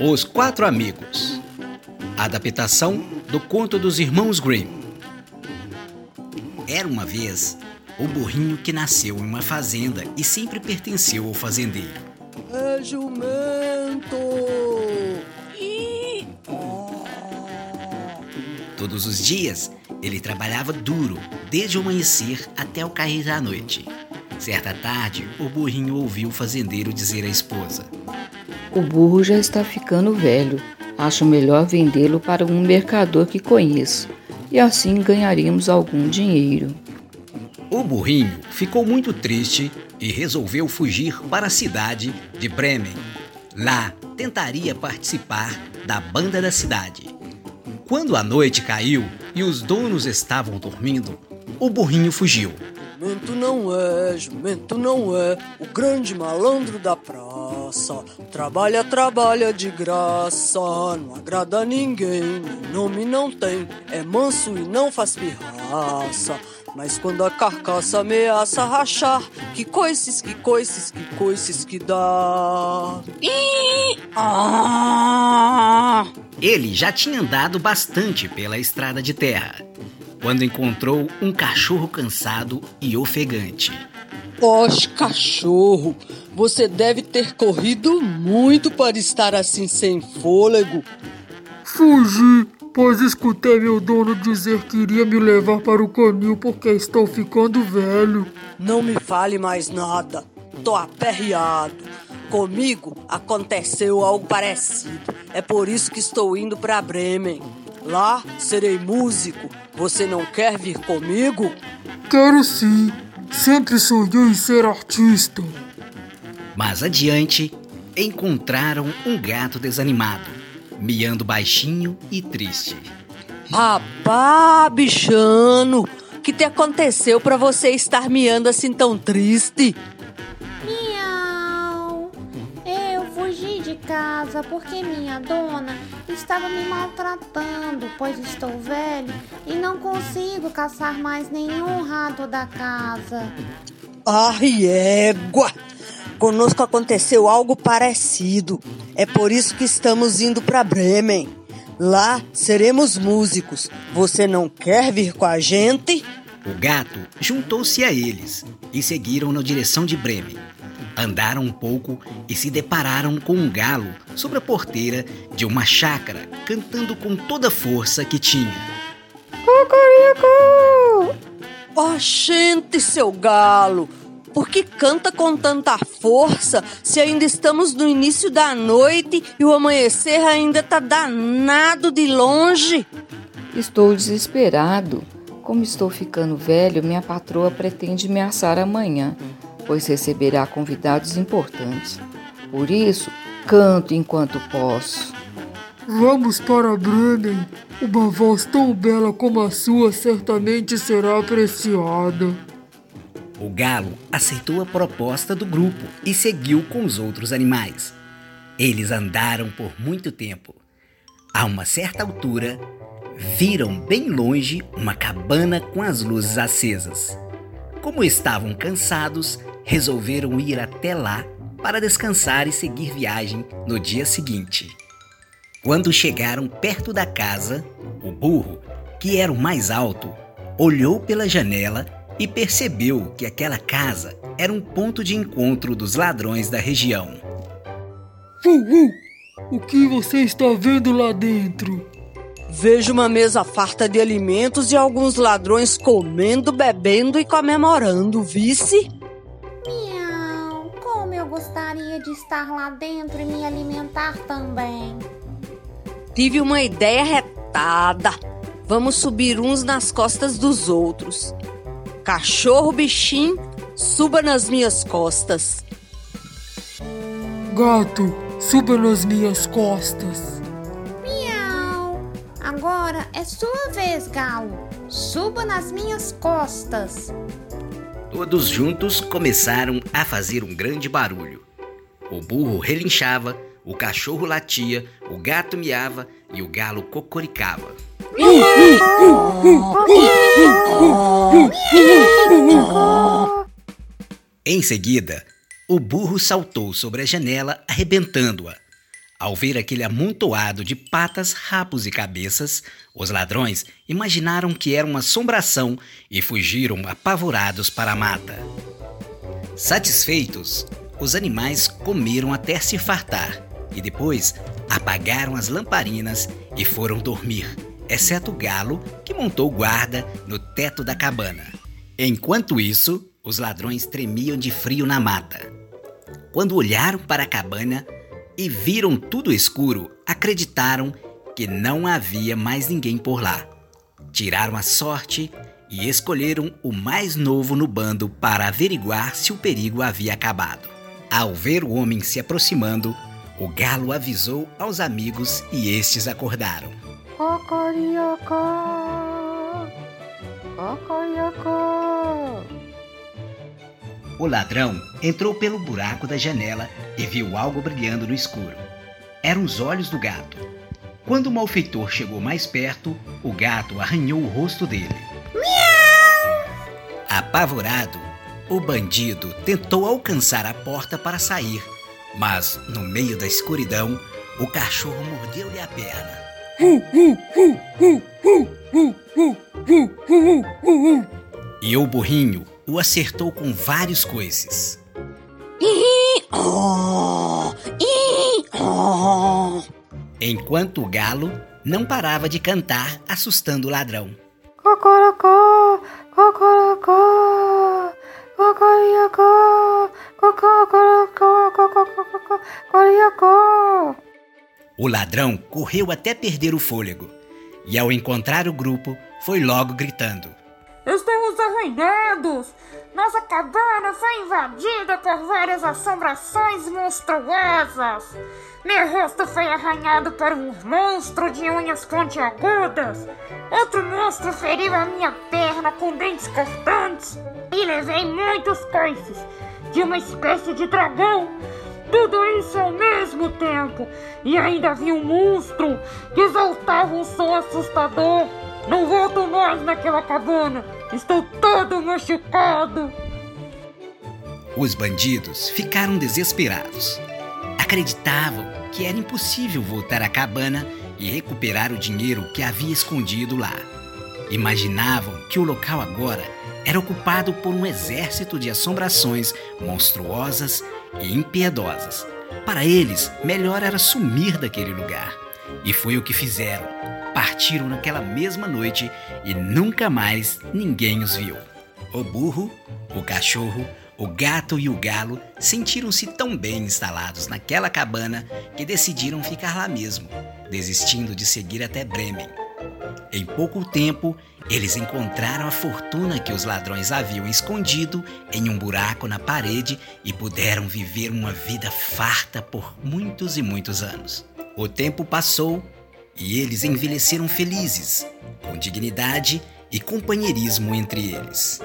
Os Quatro Amigos. Adaptação do conto dos Irmãos Grimm. Era uma vez o burrinho que nasceu em uma fazenda e sempre pertenceu ao fazendeiro. É jumento! Todos os dias ele trabalhava duro, desde o amanhecer até o cair da noite. Certa tarde, o burrinho ouviu o fazendeiro dizer à esposa: O burro já está ficando velho. Acho melhor vendê-lo para um mercador que conheço, e assim ganharemos algum dinheiro. O burrinho ficou muito triste e resolveu fugir para a cidade de Bremen. Lá tentaria participar da banda da cidade. Quando a noite caiu e os donos estavam dormindo, o burrinho fugiu. Jumento não é, jumento não é o grande malandro da Trabalha, trabalha de graça, não agrada a ninguém, nome não tem. É manso e não faz pirraça. Mas quando a carcaça ameaça rachar, que coices, que coices, que coices que dá. Ih! Ah! Ele já tinha andado bastante pela estrada de terra quando encontrou um cachorro cansado e ofegante. Poxa, cachorro, você deve ter corrido muito para estar assim sem fôlego. Fugi, pois escutei meu dono dizer que iria me levar para o canil porque estou ficando velho. Não me fale mais nada. Tô aperreado. Comigo aconteceu algo parecido. É por isso que estou indo para Bremen. Lá serei músico. Você não quer vir comigo? Quero sim. Sempre sonhei em ser artista. Mais adiante, encontraram um gato desanimado, miando baixinho e triste. Rapá, bichano, o que te aconteceu para você estar miando assim tão triste? Miau! Eu fugi de casa porque minha dona estava me maltratando, pois estou velho e não consigo caçar mais nenhum rato da casa. Ai, égua! Conosco aconteceu algo parecido. É por isso que estamos indo para Bremen. Lá seremos músicos. Você não quer vir com a gente? O gato juntou-se a eles e seguiram na direção de Bremen. Andaram um pouco e se depararam com um galo sobre a porteira de uma chácara, cantando com toda a força que tinha. Cocorico! Oh, gente, seu galo! Por que canta com tanta força se ainda estamos no início da noite e o amanhecer ainda tá danado de longe? Estou desesperado. Como estou ficando velho, minha patroa pretende me assar amanhã, pois receberá convidados importantes. Por isso, canto enquanto posso. Vamos para Bremen. Uma voz tão bela como a sua certamente será apreciada. O galo aceitou a proposta do grupo e seguiu com os outros animais. Eles andaram por muito tempo. A uma certa altura, viram bem longe uma cabana com as luzes acesas. Como estavam cansados, resolveram ir até lá para descansar e seguir viagem no dia seguinte. Quando chegaram perto da casa, o burro, que era o mais alto, olhou pela janela e percebeu que aquela casa era um ponto de encontro dos ladrões da região. Uh, uh, o que você está vendo lá dentro? Vejo uma mesa farta de alimentos e alguns ladrões comendo, bebendo e comemorando, vice? Miau! Como eu gostaria de estar lá dentro e me alimentar também. Tive uma ideia retada. Vamos subir uns nas costas dos outros. Cachorro bichinho, suba nas minhas costas. Gato, suba nas minhas costas. Miau! Agora é sua vez, galo. Suba nas minhas costas. Todos juntos começaram a fazer um grande barulho. O burro relinchava, o cachorro latia, o gato miava e o galo cocoricava. Em seguida, o burro saltou sobre a janela, arrebentando-a. Ao ver aquele amontoado de patas, rabos e cabeças, os ladrões imaginaram que era uma assombração e fugiram apavorados para a mata. Satisfeitos, os animais comeram até se fartar e depois apagaram as lamparinas e foram dormir, exceto o galo que montou guarda no teto da cabana. Enquanto isso, os ladrões tremiam de frio na mata. Quando olharam para a cabana e viram tudo escuro, acreditaram que não havia mais ninguém por lá. Tiraram a sorte e escolheram o mais novo no bando para averiguar se o perigo havia acabado. Ao ver o homem se aproximando, o galo avisou aos amigos e estes acordaram. Cocoriocó! Cocoriocó! O ladrão entrou pelo buraco da janela e viu algo brilhando no escuro. Eram os olhos do gato. Quando o malfeitor chegou mais perto, o gato arranhou o rosto dele. Apavorado, o bandido tentou alcançar a porta para sair, mas no meio da escuridão, o cachorro mordeu-lhe a perna. E o burrinho o acertou com vários coices. Enquanto o galo não parava de cantar, assustando o ladrão. Cocorocó! Cocorocó! Cocoriocó! Cocorocó! Cocorocó! O ladrão correu até perder o fôlego e, ao encontrar o grupo, foi logo gritando. Estamos arruinados! Nossa cabana foi invadida por várias assombrações monstruosas! Meu rosto foi arranhado por um monstro de unhas pontiagudas! Outro monstro feriu a minha perna com dentes cortantes! E levei muitos coices de uma espécie de dragão! Tudo isso ao mesmo tempo! E ainda vi um monstro que exaltava um som assustador! Não volto mais naquela cabana! Estou todo machucado! Os bandidos ficaram desesperados. Acreditavam que era impossível voltar à cabana e recuperar o dinheiro que havia escondido lá. Imaginavam que o local agora era ocupado por um exército de assombrações monstruosas e impiedosas. Para eles, melhor era sumir daquele lugar. E foi o que fizeram. Partiram naquela mesma noite e nunca mais ninguém os viu. O burro, o cachorro, o gato e o galo sentiram-se tão bem instalados naquela cabana que decidiram ficar lá mesmo, desistindo de seguir até Bremen. Em pouco tempo, eles encontraram a fortuna que os ladrões haviam escondido em um buraco na parede e puderam viver uma vida farta por muitos e muitos anos. O tempo passou e eles envelheceram felizes, com dignidade e companheirismo entre eles.